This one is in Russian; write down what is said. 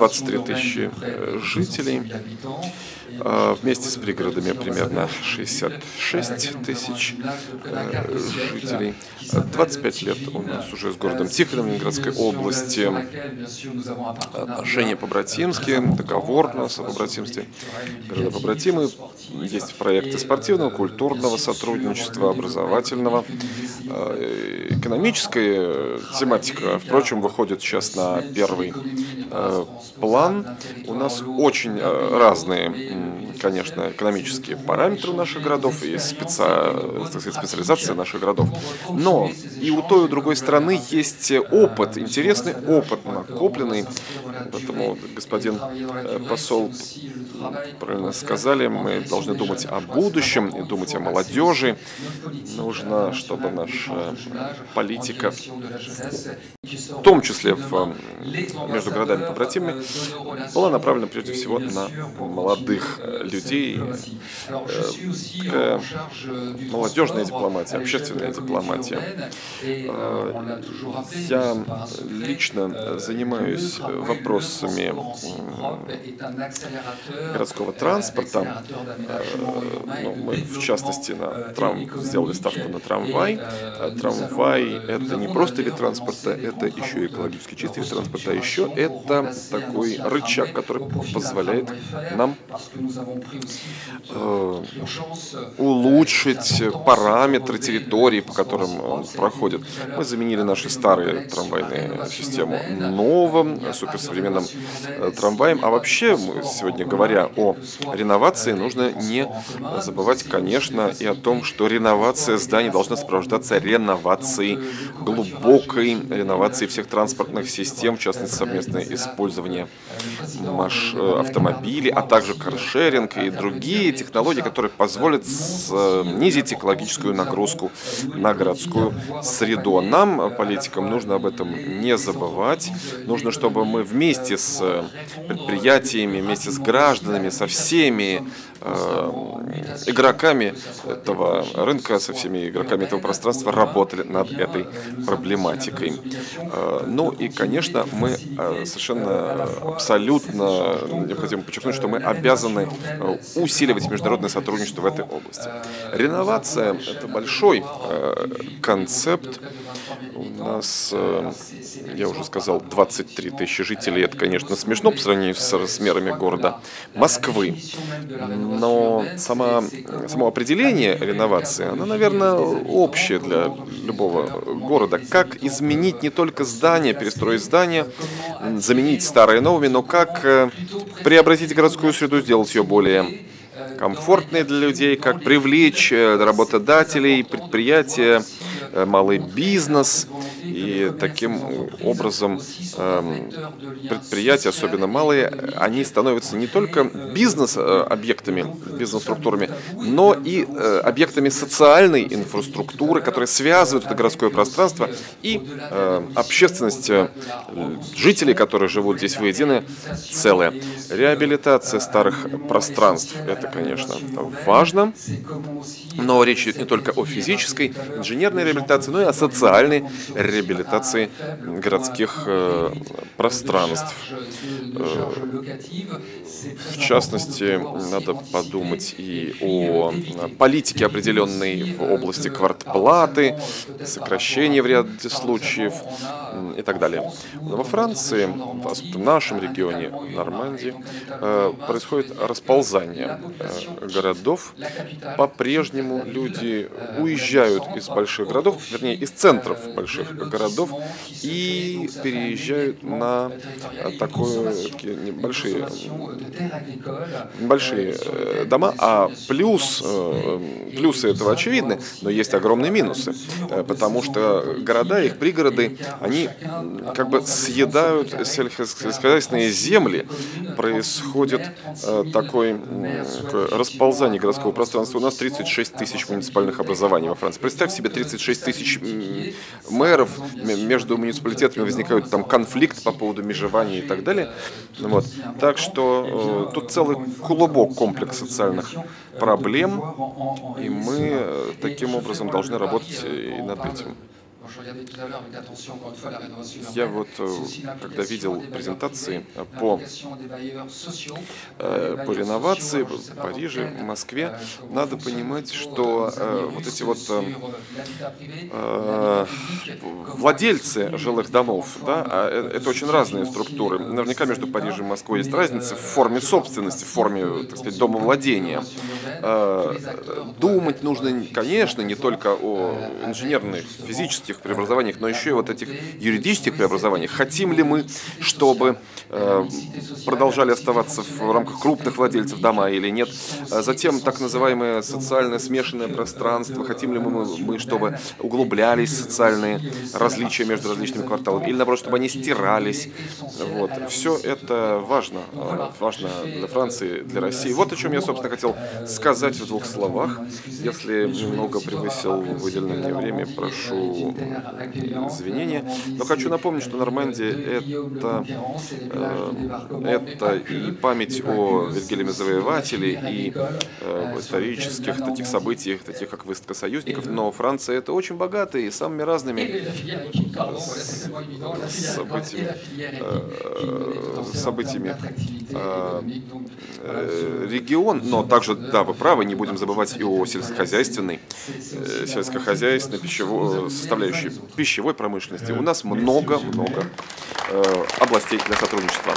23 тысячи жителей. А, вместе с пригородами примерно 66 тысяч э, жителей. 25 лет у нас уже с городом Тихоном Ленинградской области. Отношения по-братимски, договор у нас о побратимстве. Города побратимы. Есть проекты спортивного, культурного сотрудничества, образовательного. Э, экономическая тематика, впрочем, выходит сейчас на первый э, план. У нас очень разные конечно, экономические параметры наших городов и специ... специализация наших городов. Но и у той, и у другой страны есть опыт, интересный опыт накопленный. Поэтому господин э, посол правильно сказали, мы должны думать о будущем и думать о молодежи. Нужно, чтобы наша политика в том числе в, между городами побратимами, была направлена прежде всего на молодых людей. Такая молодежная дипломатия, общественная дипломатия. Я лично занимаюсь вопросами городского транспорта. Ну, мы, в частности, на трам... сделали ставку на трамвай. Трамвай – это не просто вид транспорта, это еще экологически чистый вид транспорта, а еще это такой рычаг, который позволяет нам э, улучшить параметры территории, по которым он проходит. Мы заменили наши старые трамвайные систему новым, суперсовременным э, трамваем. А вообще, сегодня говоря о реновации, нужно не забывать, конечно, и о том, что реновация зданий должна сопровождаться реновацией, глубокой реновацией всех транспортных систем, в частности совместное использование маш... Э, автомобилей, а также каршеринг и другие технологии, которые позволят снизить экологическую нагрузку на городскую среду. Нам, политикам, нужно об этом не забывать. Нужно, чтобы мы вместе с предприятиями, вместе с гражданами, со всеми Э, игроками этого рынка, со всеми игроками этого пространства работали над этой проблематикой. Э, ну и, конечно, мы э, совершенно абсолютно необходимо подчеркнуть, что мы обязаны усиливать международное сотрудничество в этой области. Реновация – это большой концепт. У нас, я уже сказал, 23 тысячи жителей. Это, конечно, смешно по сравнению с размерами города Москвы но сама, само определение реновации, оно, наверное, общее для любого города. Как изменить не только здание, перестроить здание, заменить старые новыми, но как э, преобразить городскую среду, сделать ее более комфортной для людей, как привлечь э, работодателей, предприятия, э, малый бизнес – и таким образом эм, предприятия, особенно малые, они становятся не только бизнес-объектами, бизнес-структурами, но и э, объектами социальной инфраструктуры, которые связывают это городское пространство и э, общественность э, жителей, которые живут здесь воедино, целое. Реабилитация старых пространств – это, конечно, важно, но речь идет не только о физической, инженерной реабилитации, но и о социальной реабилитации городских э, пространств. Э, в частности, надо подумать и о политике определенной в области квартплаты, сокращения в ряде случаев и так далее. Но во Франции, в нашем регионе, Нормандии, э, происходит расползание городов. По-прежнему люди уезжают из больших городов, вернее, из центров больших городов и переезжают на такое, такие небольшие, небольшие э, дома. А плюс, э, плюсы этого очевидны, но есть огромные минусы, э, потому что города, их пригороды, они как бы съедают сельскохозяйственные земли, происходит такой, такое расползание городского пространства. У нас 36 тысяч муниципальных образований во Франции. Представь себе 36 тысяч мэров, между муниципалитетами возникают там конфликт по поводу межевания и так далее. Вот. Так что э, тут целый клубок комплекс социальных проблем, и мы э, таким образом должны работать и над этим. Я вот, э, когда видел презентации э, по, э, по реновации в Париже, в Москве, надо понимать, что вот эти вот владельцы жилых домов, да, а, это очень разные структуры. Наверняка между Парижем и Москвой есть разница в форме собственности, в форме, так сказать, домовладения. Думать нужно, конечно, не только о инженерных, физических преобразованиях, но еще и вот этих юридических преобразованиях. Хотим ли мы, чтобы э, продолжали оставаться в рамках крупных владельцев дома или нет? А затем так называемое социальное смешанное пространство. Хотим ли мы, мы чтобы углублялись социальные различия между различными кварталами или наоборот, чтобы они стирались. Вот. Все это важно. Э, важно для Франции, для России. Вот о чем я, собственно, хотел сказать в двух словах. Если немного превысил выделенное мне время, прошу извинения. Но хочу напомнить, что Нормандия это, э, это и память о Вильгельме Завоевателе, и э, исторических таких событиях, таких как выставка союзников. Но Франция это очень богатая и самыми разными событиями, э, событиями э, регион, но также, да, вы правы, не будем забывать и о сельскохозяйственной, сельскохозяйственной пищевой, составляющей пищевой промышленности. У нас много-много э, областей для сотрудничества.